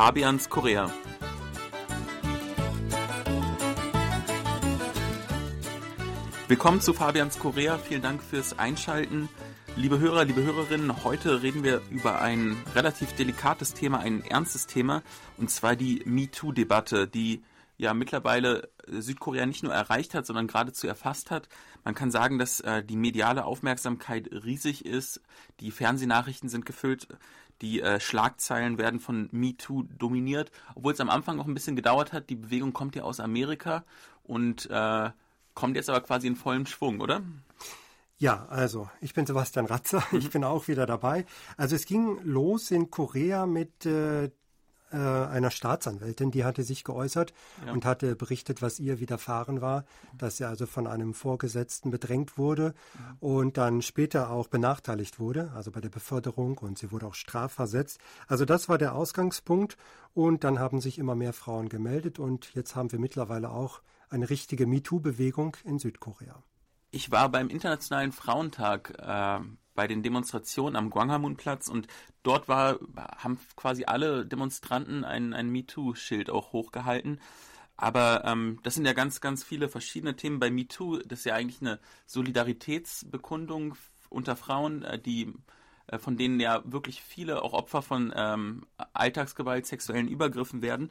Fabians Korea. Willkommen zu Fabians Korea. Vielen Dank fürs Einschalten. Liebe Hörer, liebe Hörerinnen, heute reden wir über ein relativ delikates Thema, ein ernstes Thema, und zwar die MeToo-Debatte, die ja mittlerweile Südkorea nicht nur erreicht hat, sondern geradezu erfasst hat. Man kann sagen, dass äh, die mediale Aufmerksamkeit riesig ist. Die Fernsehnachrichten sind gefüllt. Die äh, Schlagzeilen werden von MeToo dominiert, obwohl es am Anfang noch ein bisschen gedauert hat. Die Bewegung kommt ja aus Amerika und äh, kommt jetzt aber quasi in vollem Schwung, oder? Ja, also ich bin Sebastian Ratzer, ich mhm. bin auch wieder dabei. Also es ging los in Korea mit äh, äh, einer Staatsanwältin, die hatte sich geäußert ja. und hatte berichtet, was ihr widerfahren war, dass sie also von einem Vorgesetzten bedrängt wurde ja. und dann später auch benachteiligt wurde, also bei der Beförderung und sie wurde auch strafversetzt. Also das war der Ausgangspunkt und dann haben sich immer mehr Frauen gemeldet und jetzt haben wir mittlerweile auch eine richtige MeToo-Bewegung in Südkorea. Ich war beim Internationalen Frauentag äh, bei den Demonstrationen am Gwanghwamun-Platz und dort war, haben quasi alle Demonstranten ein, ein MeToo-Schild auch hochgehalten. Aber ähm, das sind ja ganz, ganz viele verschiedene Themen. Bei MeToo, das ist ja eigentlich eine Solidaritätsbekundung unter Frauen, äh, die äh, von denen ja wirklich viele auch Opfer von ähm, Alltagsgewalt, sexuellen Übergriffen werden.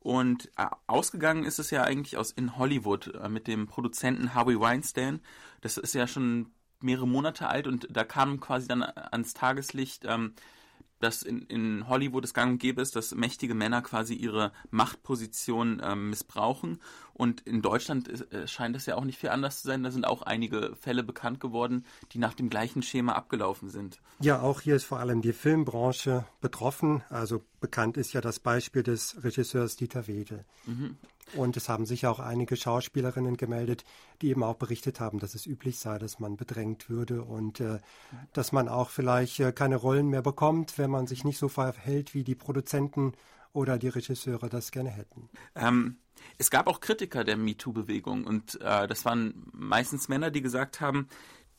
Und äh, ausgegangen ist es ja eigentlich aus in Hollywood äh, mit dem Produzenten Harvey Weinstein. Das ist ja schon mehrere Monate alt und da kam quasi dann ans Tageslicht, ähm, dass in, in Hollywood es gang und gäbe ist, dass mächtige Männer quasi ihre Machtposition ähm, missbrauchen. Und in Deutschland äh, scheint es ja auch nicht viel anders zu sein. Da sind auch einige Fälle bekannt geworden, die nach dem gleichen Schema abgelaufen sind. Ja, auch hier ist vor allem die Filmbranche betroffen. Also bekannt ist ja das Beispiel des Regisseurs Dieter Wedel. Mhm. Und es haben sich auch einige Schauspielerinnen gemeldet, die eben auch berichtet haben, dass es üblich sei, dass man bedrängt würde und äh, dass man auch vielleicht äh, keine Rollen mehr bekommt, wenn man sich nicht so verhält, wie die Produzenten oder die Regisseure das gerne hätten. Ähm, es gab auch Kritiker der MeToo-Bewegung und äh, das waren meistens Männer, die gesagt haben,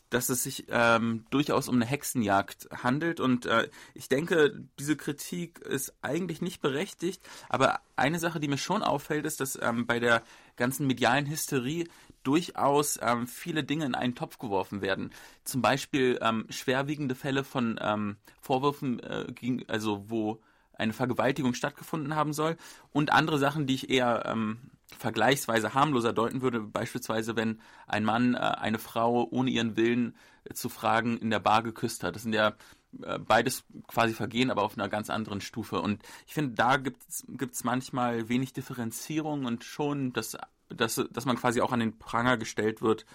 dass es sich ähm, durchaus um eine Hexenjagd handelt. Und äh, ich denke, diese Kritik ist eigentlich nicht berechtigt. Aber eine Sache, die mir schon auffällt, ist, dass ähm, bei der ganzen medialen Hysterie durchaus ähm, viele Dinge in einen Topf geworfen werden. Zum Beispiel ähm, schwerwiegende Fälle von ähm, Vorwürfen, äh, gegen, also wo eine Vergewaltigung stattgefunden haben soll und andere Sachen, die ich eher ähm, vergleichsweise harmloser deuten würde, beispielsweise wenn ein Mann äh, eine Frau ohne ihren Willen äh, zu fragen in der Bar geküsst hat. Das sind ja äh, beides quasi Vergehen, aber auf einer ganz anderen Stufe. Und ich finde, da gibt es manchmal wenig Differenzierung und schon, dass, dass, dass man quasi auch an den Pranger gestellt wird.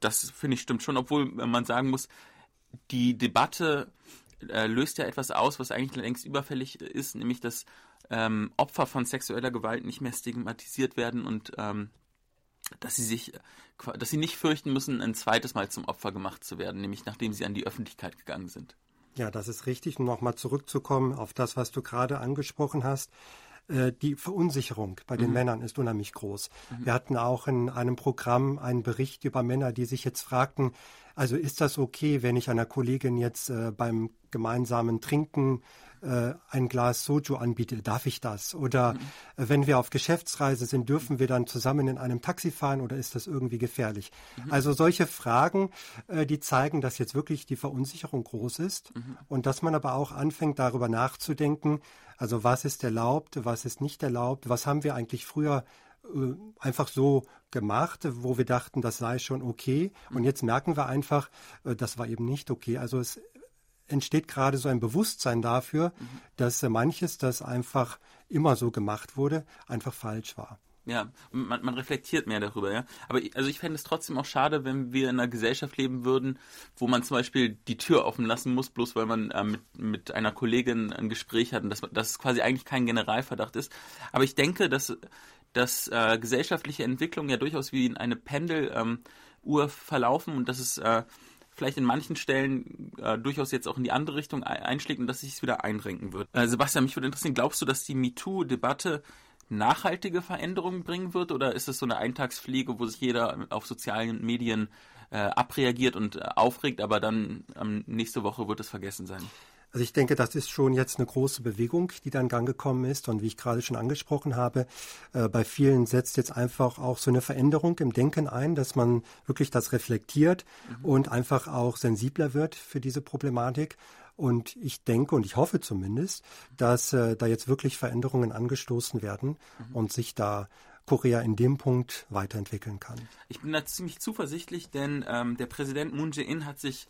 Das finde ich stimmt schon, obwohl man sagen muss, die Debatte äh, löst ja etwas aus, was eigentlich längst überfällig ist, nämlich dass ähm, Opfer von sexueller Gewalt nicht mehr stigmatisiert werden und ähm, dass sie sich, dass sie nicht fürchten müssen, ein zweites Mal zum Opfer gemacht zu werden, nämlich nachdem sie an die Öffentlichkeit gegangen sind. Ja, das ist richtig. Um nochmal zurückzukommen auf das, was du gerade angesprochen hast. Äh, die Verunsicherung bei den mhm. Männern ist unheimlich groß. Mhm. Wir hatten auch in einem Programm einen Bericht über Männer, die sich jetzt fragten, also ist das okay, wenn ich einer Kollegin jetzt äh, beim gemeinsamen Trinken äh, ein Glas Soju anbiete, darf ich das? Oder mhm. äh, wenn wir auf Geschäftsreise sind, dürfen wir dann zusammen in einem Taxi fahren oder ist das irgendwie gefährlich? Mhm. Also solche Fragen, äh, die zeigen, dass jetzt wirklich die Verunsicherung groß ist mhm. und dass man aber auch anfängt, darüber nachzudenken, also was ist erlaubt, was ist nicht erlaubt, was haben wir eigentlich früher einfach so gemacht, wo wir dachten, das sei schon okay. Und jetzt merken wir einfach, äh, das war eben nicht okay. Also es entsteht gerade so ein Bewusstsein dafür, dass manches, das einfach immer so gemacht wurde, einfach falsch war. Ja, man, man reflektiert mehr darüber, ja. Aber ich, also ich fände es trotzdem auch schade, wenn wir in einer Gesellschaft leben würden, wo man zum Beispiel die Tür offen lassen muss, bloß weil man äh, mit, mit einer Kollegin ein Gespräch hat und dass, dass quasi eigentlich kein Generalverdacht ist. Aber ich denke, dass, dass äh, gesellschaftliche Entwicklungen ja durchaus wie in eine Pendeluhr ähm, verlaufen und dass es äh, vielleicht in manchen Stellen äh, durchaus jetzt auch in die andere Richtung einschlägt und dass sich es wieder einrenken wird. Äh, Sebastian, mich würde interessieren, glaubst du, dass die MeToo-Debatte nachhaltige Veränderungen bringen wird oder ist es so eine Eintagsfliege, wo sich jeder auf sozialen Medien äh, abreagiert und äh, aufregt, aber dann ähm, nächste Woche wird es vergessen sein? Also ich denke, das ist schon jetzt eine große Bewegung, die da in Gang gekommen ist. Und wie ich gerade schon angesprochen habe, äh, bei vielen setzt jetzt einfach auch so eine Veränderung im Denken ein, dass man wirklich das reflektiert mhm. und einfach auch sensibler wird für diese Problematik. Und ich denke und ich hoffe zumindest, dass äh, da jetzt wirklich Veränderungen angestoßen werden mhm. und sich da Korea in dem Punkt weiterentwickeln kann. Ich bin da ziemlich zuversichtlich, denn ähm, der Präsident Moon Jae-in hat sich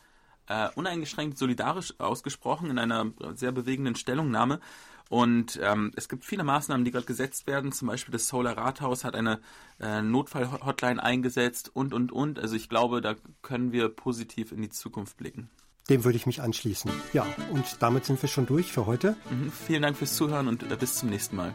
äh, uneingeschränkt solidarisch ausgesprochen in einer sehr bewegenden Stellungnahme. Und ähm, es gibt viele Maßnahmen, die gerade gesetzt werden. Zum Beispiel das Solar Rathaus hat eine äh, Notfall-Hotline eingesetzt und, und, und. Also ich glaube, da können wir positiv in die Zukunft blicken. Dem würde ich mich anschließen. Ja, und damit sind wir schon durch für heute. Mhm, vielen Dank fürs Zuhören und äh, bis zum nächsten Mal.